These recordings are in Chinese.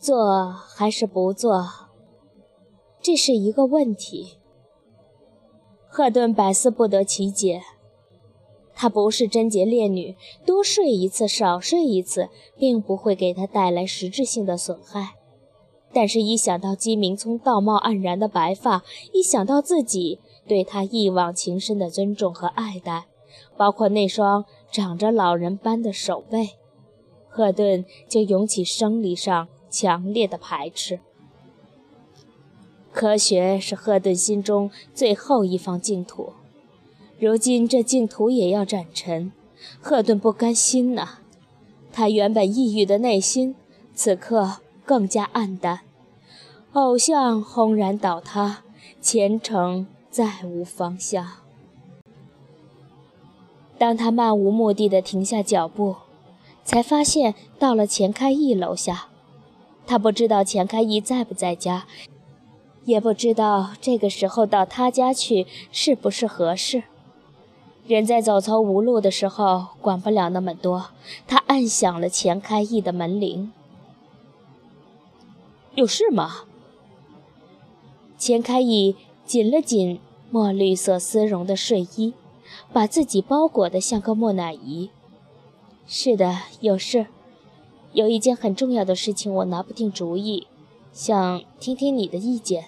做还是不做，这是一个问题。赫顿百思不得其解。她不是贞洁烈女，多睡一次少睡一次，并不会给她带来实质性的损害。但是，一想到姬明聪道貌岸然的白发，一想到自己对他一往情深的尊重和爱戴，包括那双长着老人般的手背，赫顿就涌起生理上强烈的排斥。科学是赫顿心中最后一方净土。如今这净土也要斩尘，赫顿不甘心呐。他原本抑郁的内心，此刻更加暗淡。偶像轰然倒塌，前程再无方向。当他漫无目的地停下脚步，才发现到了钱开义楼下。他不知道钱开义在不在家，也不知道这个时候到他家去是不是合适。人在走投无路的时候，管不了那么多。他按响了钱开义的门铃。有事吗？钱开义紧了紧墨绿色丝绒的睡衣，把自己包裹得像个木乃伊。是的，有事。有一件很重要的事情，我拿不定主意，想听听你的意见。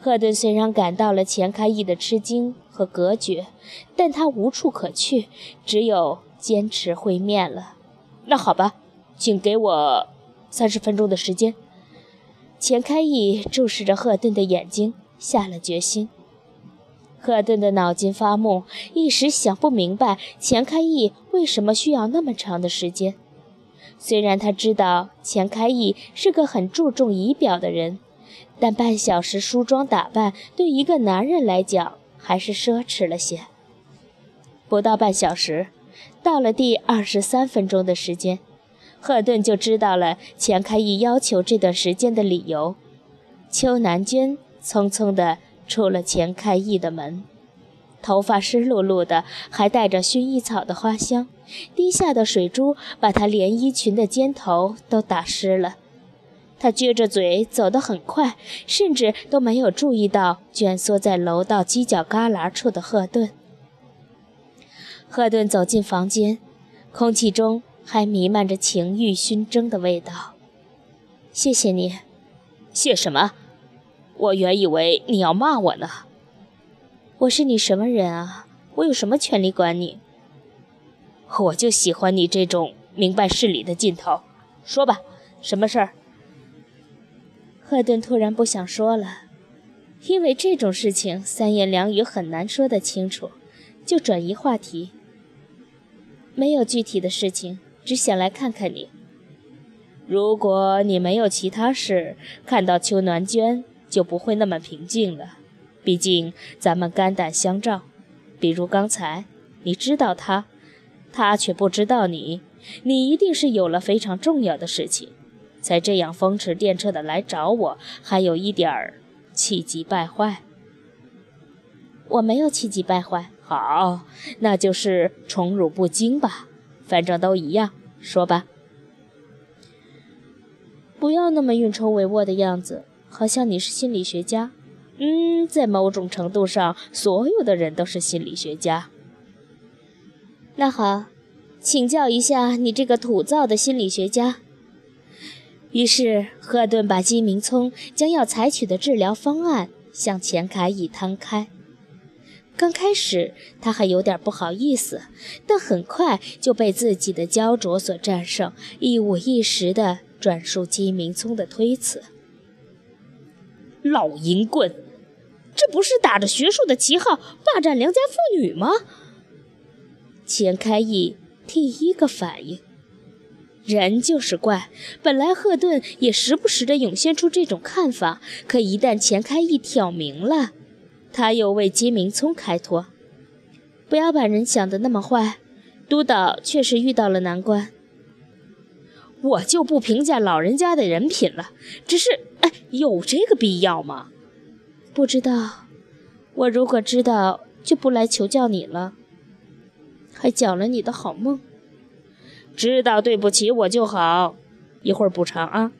赫顿虽然感到了钱开义的吃惊。和隔绝，但他无处可去，只有坚持会面了。那好吧，请给我三十分钟的时间。钱开义注视着赫顿的眼睛，下了决心。赫顿的脑筋发木，一时想不明白钱开义为什么需要那么长的时间。虽然他知道钱开义是个很注重仪表的人，但半小时梳妆打扮对一个男人来讲，还是奢侈了些。不到半小时，到了第二十三分钟的时间，赫顿就知道了钱开义要求这段时间的理由。邱南娟匆匆地出了钱开义的门，头发湿漉漉的，还带着薰衣草的花香，滴下的水珠把她连衣裙的肩头都打湿了。他撅着嘴走得很快，甚至都没有注意到蜷缩在楼道犄角旮旯处的赫顿。赫顿走进房间，空气中还弥漫着情欲熏蒸的味道。谢谢你，谢什么？我原以为你要骂我呢。我是你什么人啊？我有什么权利管你？我就喜欢你这种明白事理的劲头。说吧，什么事儿？赫顿突然不想说了，因为这种事情三言两语很难说得清楚，就转移话题。没有具体的事情，只想来看看你。如果你没有其他事，看到邱暖娟就不会那么平静了。毕竟咱们肝胆相照。比如刚才，你知道他，他却不知道你，你一定是有了非常重要的事情。才这样风驰电掣的来找我，还有一点儿气急败坏。我没有气急败坏，好，那就是宠辱不惊吧。反正都一样，说吧。不要那么运筹帷幄的样子，好像你是心理学家。嗯，在某种程度上，所有的人都是心理学家。那好，请教一下你这个土造的心理学家。于是，赫顿把金明聪将要采取的治疗方案向钱凯义摊开。刚开始，他还有点不好意思，但很快就被自己的焦灼所战胜，一五一十地转述金明聪的推辞。老淫棍，这不是打着学术的旗号霸占良家妇女吗？钱开义第一个反应。人就是怪，本来赫顿也时不时地涌现出这种看法，可一旦钱开义挑明了，他又为金明聪开脱。不要把人想得那么坏，督导确实遇到了难关。我就不评价老人家的人品了，只是，哎，有这个必要吗？不知道，我如果知道，就不来求教你了，还搅了你的好梦。知道对不起我就好，一会儿补偿啊。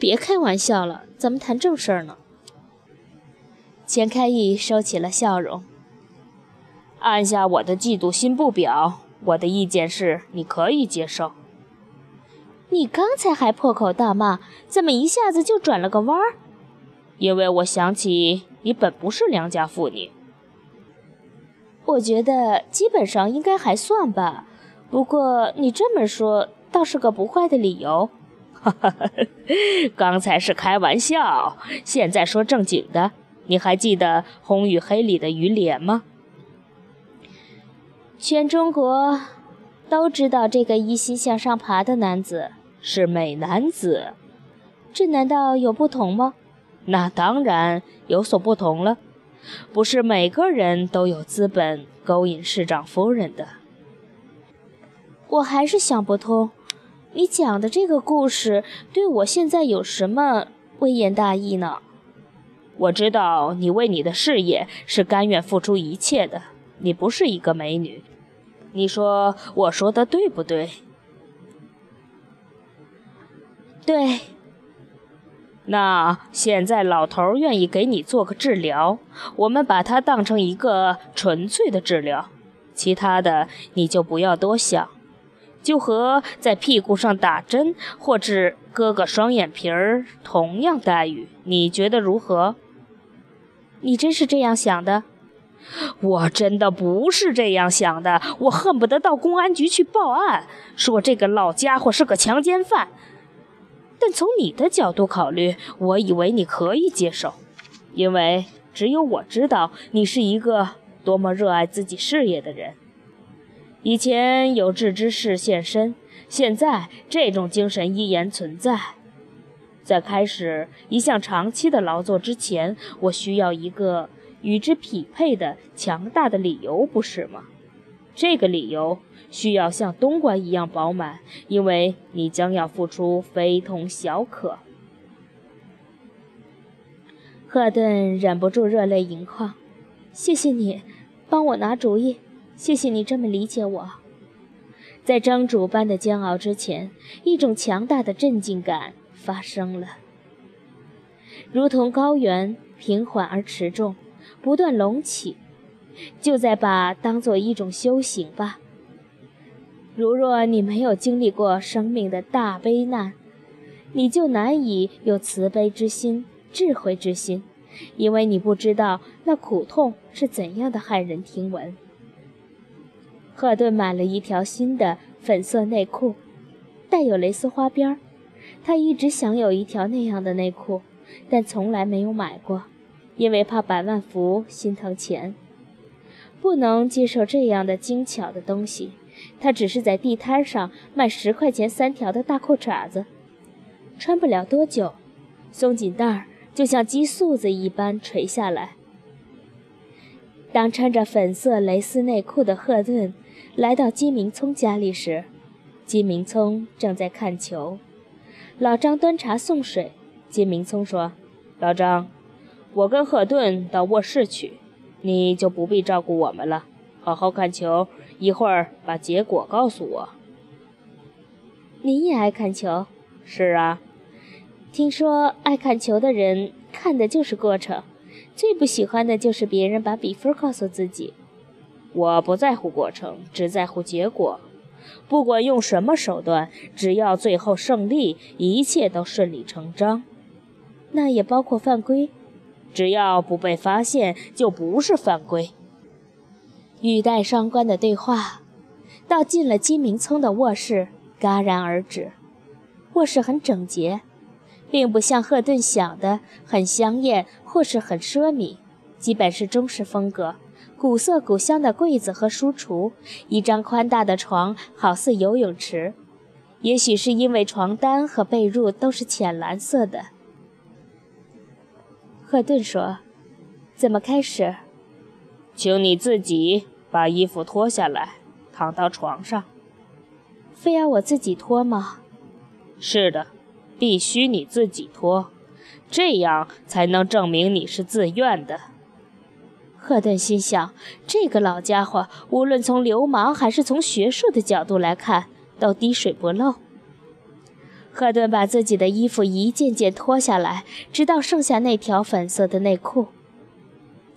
别开玩笑了，咱们谈正事儿呢。钱开义收起了笑容，按下我的嫉妒心不表。我的意见是，你可以接受。你刚才还破口大骂，怎么一下子就转了个弯儿？因为我想起你本不是良家妇女。我觉得基本上应该还算吧。不过你这么说，倒是个不坏的理由。哈哈，刚才是开玩笑，现在说正经的。你还记得《红与黑》里的于连吗？全中国都知道这个一心向上爬的男子是美男子，这难道有不同吗？那当然有所不同了。不是每个人都有资本勾引市长夫人的。我还是想不通，你讲的这个故事对我现在有什么微言大义呢？我知道你为你的事业是甘愿付出一切的。你不是一个美女，你说我说的对不对？对。那现在老头愿意给你做个治疗，我们把它当成一个纯粹的治疗，其他的你就不要多想，就和在屁股上打针或者割个双眼皮儿同样待遇，你觉得如何？你真是这样想的？我真的不是这样想的，我恨不得到公安局去报案，说这个老家伙是个强奸犯。但从你的角度考虑，我以为你可以接受，因为只有我知道你是一个多么热爱自己事业的人。以前有志之士现身，现在这种精神依然存在。在开始一项长期的劳作之前，我需要一个与之匹配的强大的理由，不是吗？这个理由。需要像冬瓜一样饱满，因为你将要付出非同小可。赫顿忍不住热泪盈眶，谢谢你帮我拿主意，谢谢你这么理解我。在蒸煮般的煎熬之前，一种强大的镇静感发生了，如同高原，平缓而持重，不断隆起。就在把当做一种修行吧。如若你没有经历过生命的大悲难，你就难以有慈悲之心、智慧之心，因为你不知道那苦痛是怎样的骇人听闻。赫顿买了一条新的粉色内裤，带有蕾丝花边儿。他一直想有一条那样的内裤，但从来没有买过，因为怕百万福心疼钱，不能接受这样的精巧的东西。他只是在地摊上卖十块钱三条的大裤衩子，穿不了多久，松紧带儿就像鸡素子一般垂下来。当穿着粉色蕾丝内裤的赫顿来到金明聪家里时，金明聪正在看球。老张端茶送水，金明聪说：“老张，我跟赫顿到卧室去，你就不必照顾我们了，好好看球。”一会儿把结果告诉我。你也爱看球？是啊。听说爱看球的人看的就是过程，最不喜欢的就是别人把比分告诉自己。我不在乎过程，只在乎结果。不管用什么手段，只要最后胜利，一切都顺理成章。那也包括犯规？只要不被发现，就不是犯规。语带双关的对话，到进了金明聪的卧室，戛然而止。卧室很整洁，并不像赫顿想的很香艳或是很奢靡，基本是中式风格。古色古香的柜子和书橱，一张宽大的床，好似游泳池。也许是因为床单和被褥都是浅蓝色的。赫顿说：“怎么开始？”请你自己把衣服脱下来，躺到床上。非要我自己脱吗？是的，必须你自己脱，这样才能证明你是自愿的。赫顿心想，这个老家伙无论从流氓还是从学术的角度来看，都滴水不漏。赫顿把自己的衣服一件件脱下来，直到剩下那条粉色的内裤。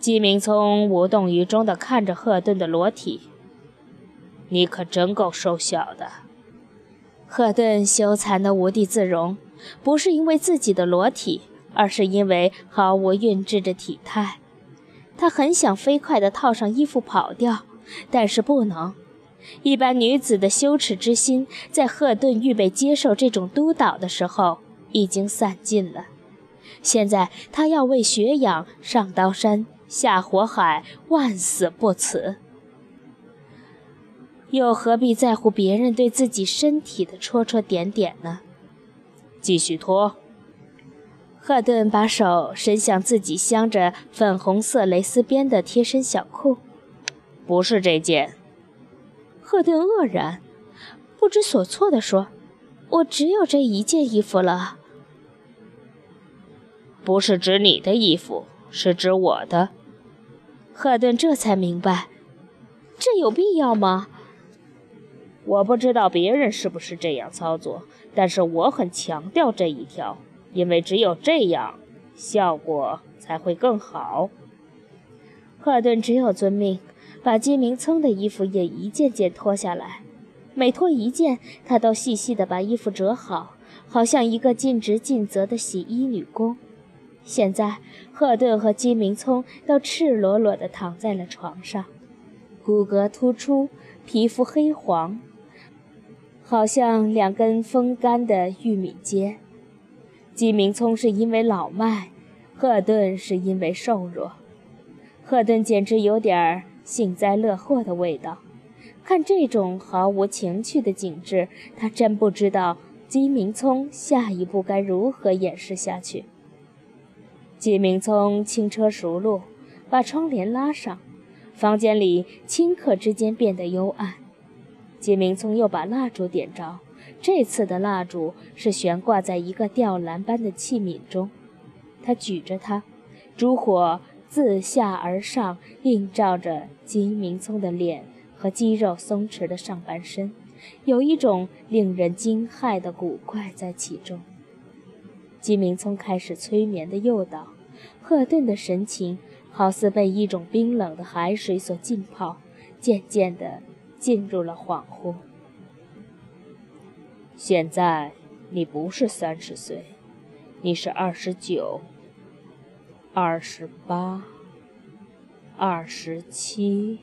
季明聪无动于衷地看着赫顿的裸体。你可真够瘦小的，赫顿羞惭得无地自容，不是因为自己的裸体，而是因为毫无韵致的体态。他很想飞快地套上衣服跑掉，但是不能。一般女子的羞耻之心，在赫顿预备接受这种督导的时候已经散尽了。现在他要为学养上刀山下火海，万死不辞。又何必在乎别人对自己身体的戳戳点点呢？继续脱。赫顿把手伸向自己镶着粉红色蕾丝边的贴身小裤。不是这件。赫顿愕然，不知所措地说：“我只有这一件衣服了。”不是指你的衣服，是指我的。赫顿这才明白，这有必要吗？我不知道别人是不是这样操作，但是我很强调这一条，因为只有这样，效果才会更好。赫顿只有遵命，把金明聪的衣服也一件件脱下来。每脱一件，他都细细地把衣服折好，好像一个尽职尽责的洗衣女工。现在，赫顿和金明聪都赤裸裸地躺在了床上，骨骼突出，皮肤黑黄。好像两根风干的玉米秸。金明聪是因为老迈，赫顿是因为瘦弱。赫顿简直有点幸灾乐祸的味道。看这种毫无情趣的景致，他真不知道金明聪下一步该如何掩饰下去。季明聪轻车熟路，把窗帘拉上，房间里顷刻之间变得幽暗。金明聪又把蜡烛点着，这次的蜡烛是悬挂在一个吊篮般的器皿中。他举着它，烛火自下而上映照着金明聪的脸和肌肉松弛的上半身，有一种令人惊骇的古怪在其中。金明聪开始催眠的诱导，赫顿的神情好似被一种冰冷的海水所浸泡，渐渐的。进入了恍惚。现在你不是三十岁，你是二十九、二十八、二十七。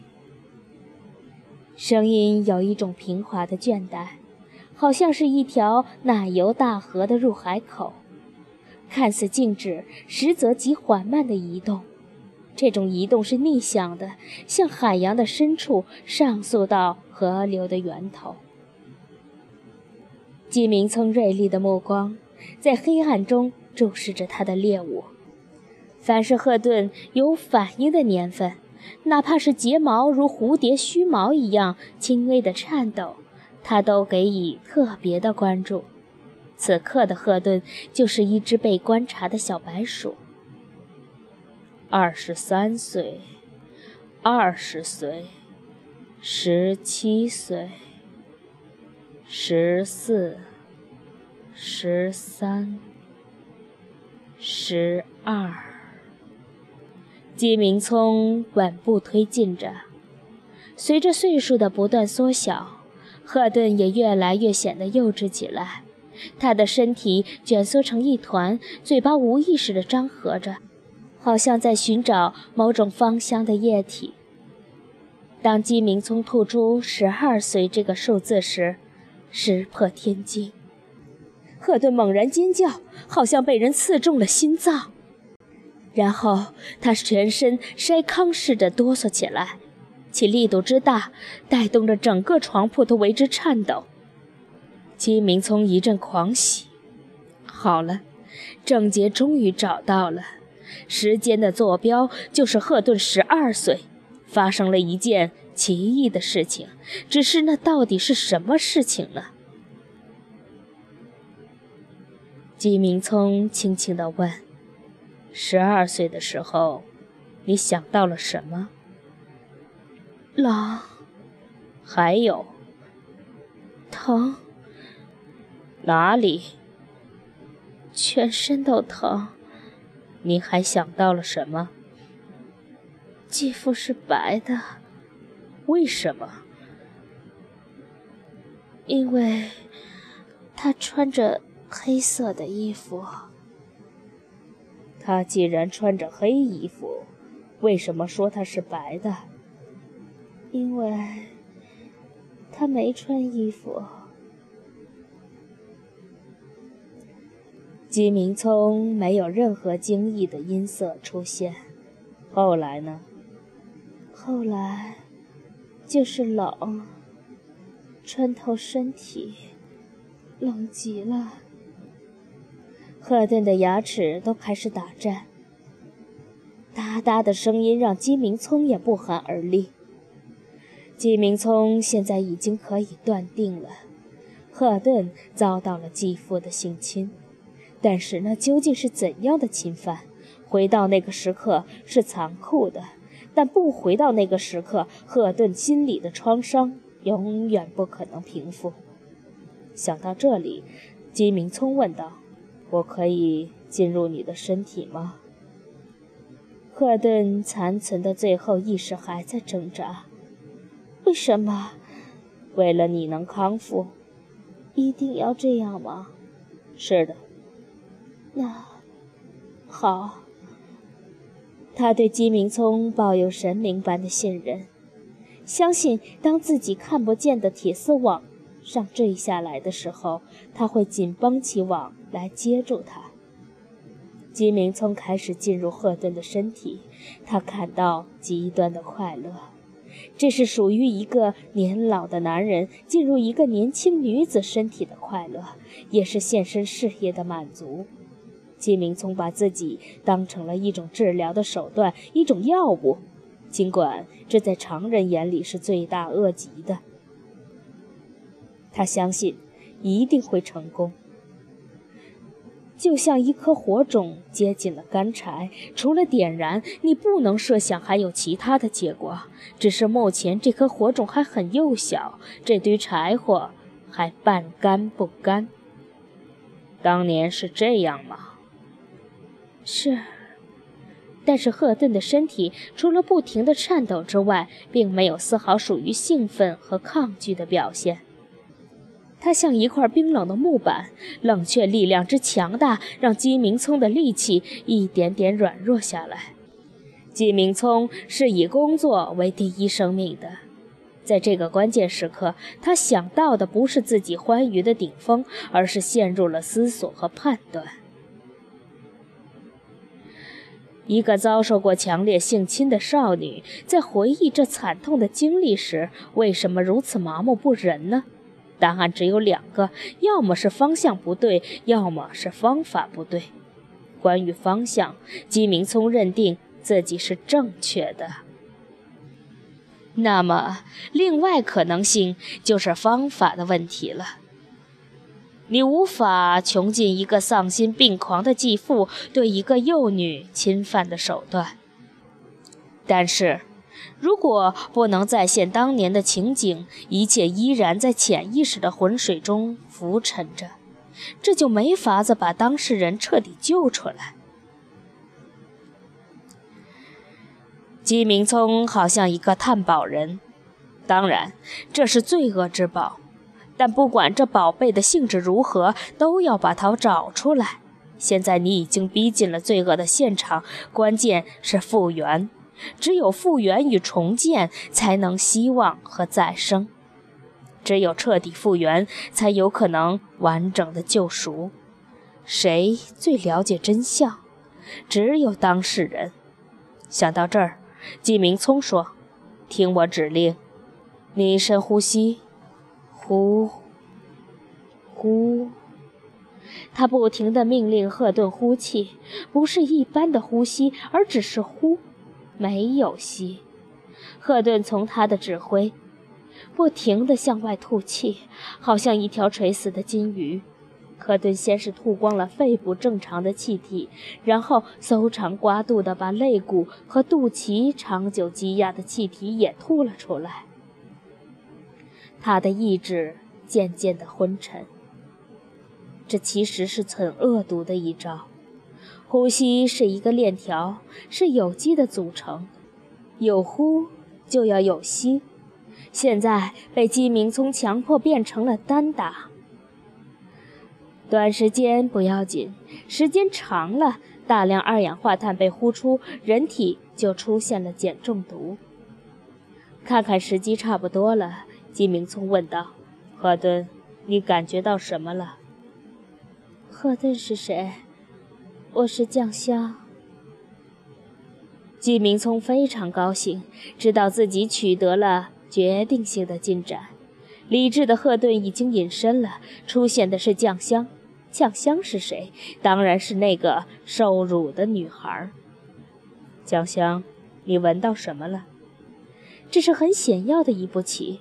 声音有一种平滑的倦怠，好像是一条奶油大河的入海口，看似静止，实则极缓慢的移动。这种移动是逆向的，向海洋的深处上溯到河流的源头。季明聪锐利的目光在黑暗中注视着他的猎物。凡是赫顿有反应的年份，哪怕是睫毛如蝴蝶须毛一样轻微的颤抖，他都给予特别的关注。此刻的赫顿就是一只被观察的小白鼠。二十三岁，二十岁，十七岁，十四，十三，十二。季明聪稳步推进着，随着岁数的不断缩小，赫顿也越来越显得幼稚起来。他的身体蜷缩成一团，嘴巴无意识地张合着。好像在寻找某种芳香的液体。当姬明聪吐出十二岁这个数字时，石破天惊。赫顿猛然尖叫，好像被人刺中了心脏，然后他全身筛糠似的哆嗦起来，其力度之大，带动着整个床铺都为之颤抖。姬明聪一阵狂喜，好了，症结终于找到了。时间的坐标就是赫顿十二岁，发生了一件奇异的事情。只是那到底是什么事情呢？金明聪轻轻地问：“十二岁的时候，你想到了什么？”狼，还有疼。哪里？全身都疼。你还想到了什么？继父是白的，为什么？因为他穿着黑色的衣服。他既然穿着黑衣服，为什么说他是白的？因为他没穿衣服。姬明聪没有任何惊异的音色出现。后来呢？后来就是冷，穿透身体，冷极了。赫顿的牙齿都开始打颤，哒哒的声音让姬明聪也不寒而栗。姬明聪现在已经可以断定了，赫顿遭到了继父的性侵。但是那究竟是怎样的侵犯？回到那个时刻是残酷的，但不回到那个时刻，赫顿心里的创伤永远不可能平复。想到这里，金明聪问道：“我可以进入你的身体吗？”赫顿残存的最后意识还在挣扎。为什么？为了你能康复。一定要这样吗？是的。那 好，他对姬明聪抱有神明般的信任，相信当自己看不见的铁丝网上坠下来的时候，他会紧绷起网来接住他。姬明聪开始进入赫顿的身体，他感到极端的快乐，这是属于一个年老的男人进入一个年轻女子身体的快乐，也是献身事业的满足。季明聪把自己当成了一种治疗的手段，一种药物，尽管这在常人眼里是罪大恶极的。他相信一定会成功，就像一颗火种接近了干柴，除了点燃，你不能设想还有其他的结果。只是目前这颗火种还很幼小，这堆柴火还半干不干。当年是这样吗？是，但是赫顿的身体除了不停的颤抖之外，并没有丝毫属于兴奋和抗拒的表现。他像一块冰冷的木板，冷却力量之强大，让姬明聪的力气一点点软弱下来。姬明聪是以工作为第一生命的，在这个关键时刻，他想到的不是自己欢愉的顶峰，而是陷入了思索和判断。一个遭受过强烈性侵的少女，在回忆这惨痛的经历时，为什么如此麻木不仁呢？答案只有两个：要么是方向不对，要么是方法不对。关于方向，姬明聪认定自己是正确的。那么，另外可能性就是方法的问题了。你无法穷尽一个丧心病狂的继父对一个幼女侵犯的手段，但是，如果不能再现当年的情景，一切依然在潜意识的浑水中浮沉着，这就没法子把当事人彻底救出来。姬明聪好像一个探宝人，当然，这是罪恶之宝。但不管这宝贝的性质如何，都要把它找出来。现在你已经逼近了罪恶的现场，关键是复原。只有复原与重建，才能希望和再生。只有彻底复原，才有可能完整的救赎。谁最了解真相？只有当事人。想到这儿，季明聪说：“听我指令，你深呼吸。”呼，呼！他不停地命令赫顿呼气，不是一般的呼吸，而只是呼，没有吸。赫顿从他的指挥，不停地向外吐气，好像一条垂死的金鱼。赫顿先是吐光了肺部正常的气体，然后搜肠刮肚地把肋骨和肚脐长久积压的气体也吐了出来。他的意志渐渐的昏沉。这其实是很恶毒的一招。呼吸是一个链条，是有机的组成，有呼就要有吸。现在被鸡鸣聪强迫变成了单打。短时间不要紧，时间长了，大量二氧化碳被呼出，人体就出现了碱中毒。看看时机差不多了，姬明聪问道：“赫顿，你感觉到什么了？”赫顿是谁？我是酱香。季明聪非常高兴，知道自己取得了决定性的进展。理智的赫顿已经隐身了，出现的是酱香。酱香是谁？当然是那个受辱的女孩。酱香，你闻到什么了？这是很险要的一步棋。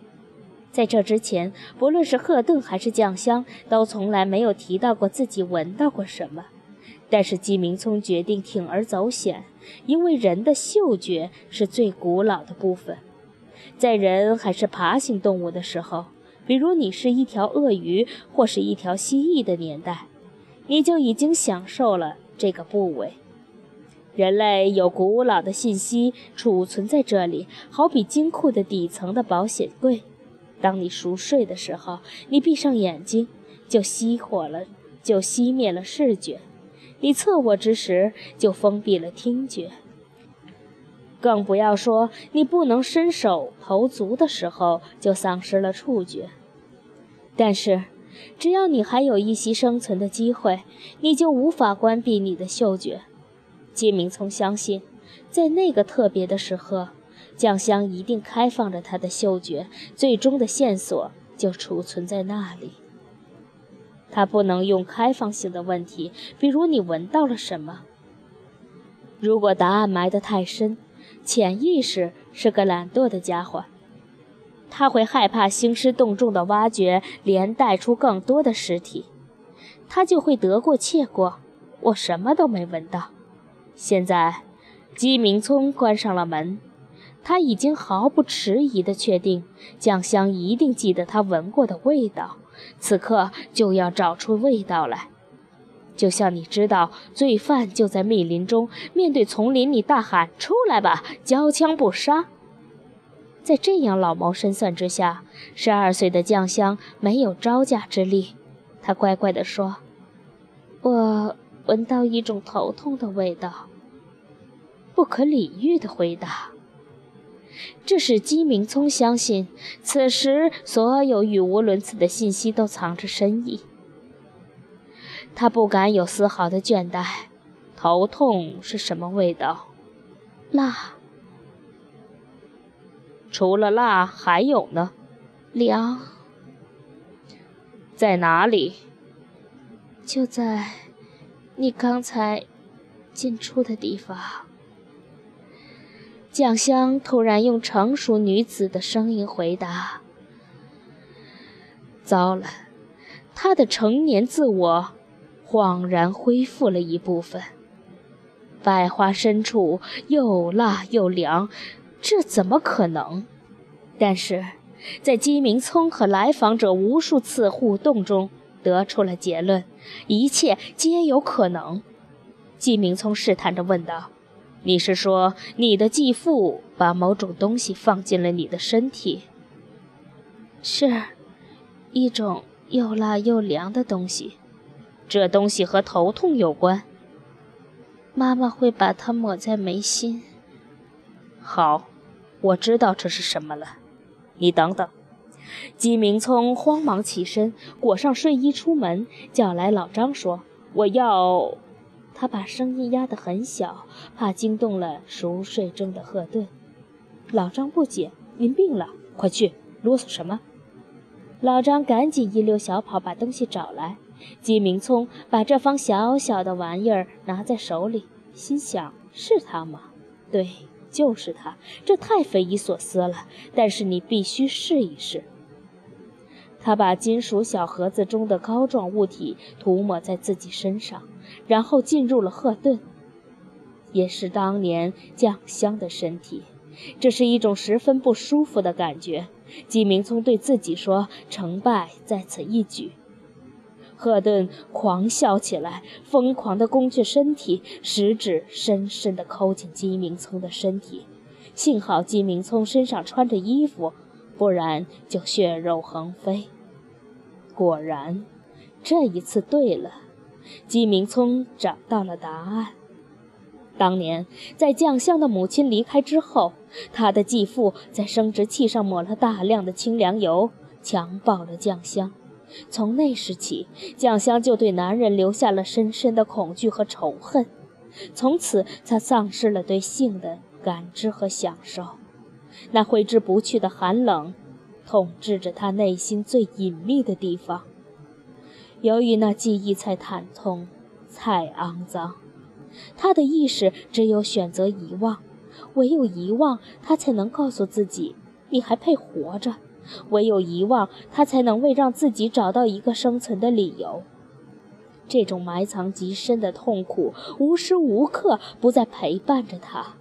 在这之前，不论是赫顿还是酱香，都从来没有提到过自己闻到过什么。但是季明聪决定铤而走险，因为人的嗅觉是最古老的部分。在人还是爬行动物的时候，比如你是一条鳄鱼或是一条蜥蜴的年代，你就已经享受了这个部位。人类有古老的信息储存在这里，好比金库的底层的保险柜。当你熟睡的时候，你闭上眼睛，就熄火了，就熄灭了视觉。你侧卧之时，就封闭了听觉，更不要说你不能伸手投足的时候，就丧失了触觉。但是，只要你还有一息生存的机会，你就无法关闭你的嗅觉。金明聪相信，在那个特别的时刻，酱香一定开放着他的嗅觉，最终的线索就储存在那里。他不能用开放性的问题，比如你闻到了什么。如果答案埋得太深，潜意识是个懒惰的家伙，他会害怕兴师动众的挖掘，连带出更多的尸体，他就会得过且过。我什么都没闻到。现在，鸡鸣村关上了门。他已经毫不迟疑地确定，酱香一定记得他闻过的味道，此刻就要找出味道来。就像你知道罪犯就在密林中，面对丛林，你大喊“出来吧，交枪不杀”。在这样老谋深算之下，十二岁的酱香没有招架之力。他乖乖地说：“我闻到一种头痛的味道。”不可理喻的回答。这使姬明聪相信，此时所有语无伦次的信息都藏着深意。他不敢有丝毫的倦怠。头痛是什么味道？辣。除了辣，还有呢？凉。在哪里？就在你刚才进出的地方。酱香突然用成熟女子的声音回答：“糟了，他的成年自我恍然恢复了一部分。百花深处又辣又凉，这怎么可能？但是，在姬明聪和来访者无数次互动中，得出了结论：一切皆有可能。”姬明聪试探着问道。你是说你的继父把某种东西放进了你的身体？是，一种又辣又凉的东西。这东西和头痛有关。妈妈会把它抹在眉心。好，我知道这是什么了。你等等。姬明聪慌忙起身，裹上睡衣出门，叫来老张说：“我要。”他把声音压得很小，怕惊动了熟睡中的赫顿。老张不解：“您病了？快去！啰嗦什么？”老张赶紧一溜小跑把东西找来。金明聪把这方小小的玩意儿拿在手里，心想：“是他吗？对，就是他。这太匪夷所思了。但是你必须试一试。”他把金属小盒子中的膏状物体涂抹在自己身上，然后进入了赫顿，也是当年酱香的身体。这是一种十分不舒服的感觉。季明聪对自己说：“成败在此一举。”赫顿狂笑起来，疯狂地攻去身体，食指深深地抠进姬明聪的身体。幸好姬明聪身上穿着衣服，不然就血肉横飞。果然，这一次对了，姬明聪找到了答案。当年在酱香的母亲离开之后，他的继父在生殖器上抹了大量的清凉油，强暴了酱香。从那时起，酱香就对男人留下了深深的恐惧和仇恨。从此，他丧失了对性的感知和享受。那挥之不去的寒冷，统治着他内心最隐秘的地方。由于那记忆太惨痛、太肮脏，他的意识只有选择遗忘。唯有遗忘，他才能告诉自己：你还配活着。唯有遗忘，他才能为让自己找到一个生存的理由。这种埋藏极深的痛苦，无时无刻不在陪伴着他。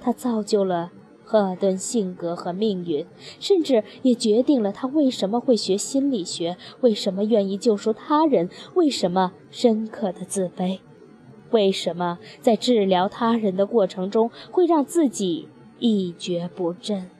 他造就了赫尔顿性格和命运，甚至也决定了他为什么会学心理学，为什么愿意救赎他人，为什么深刻的自卑，为什么在治疗他人的过程中会让自己一蹶不振。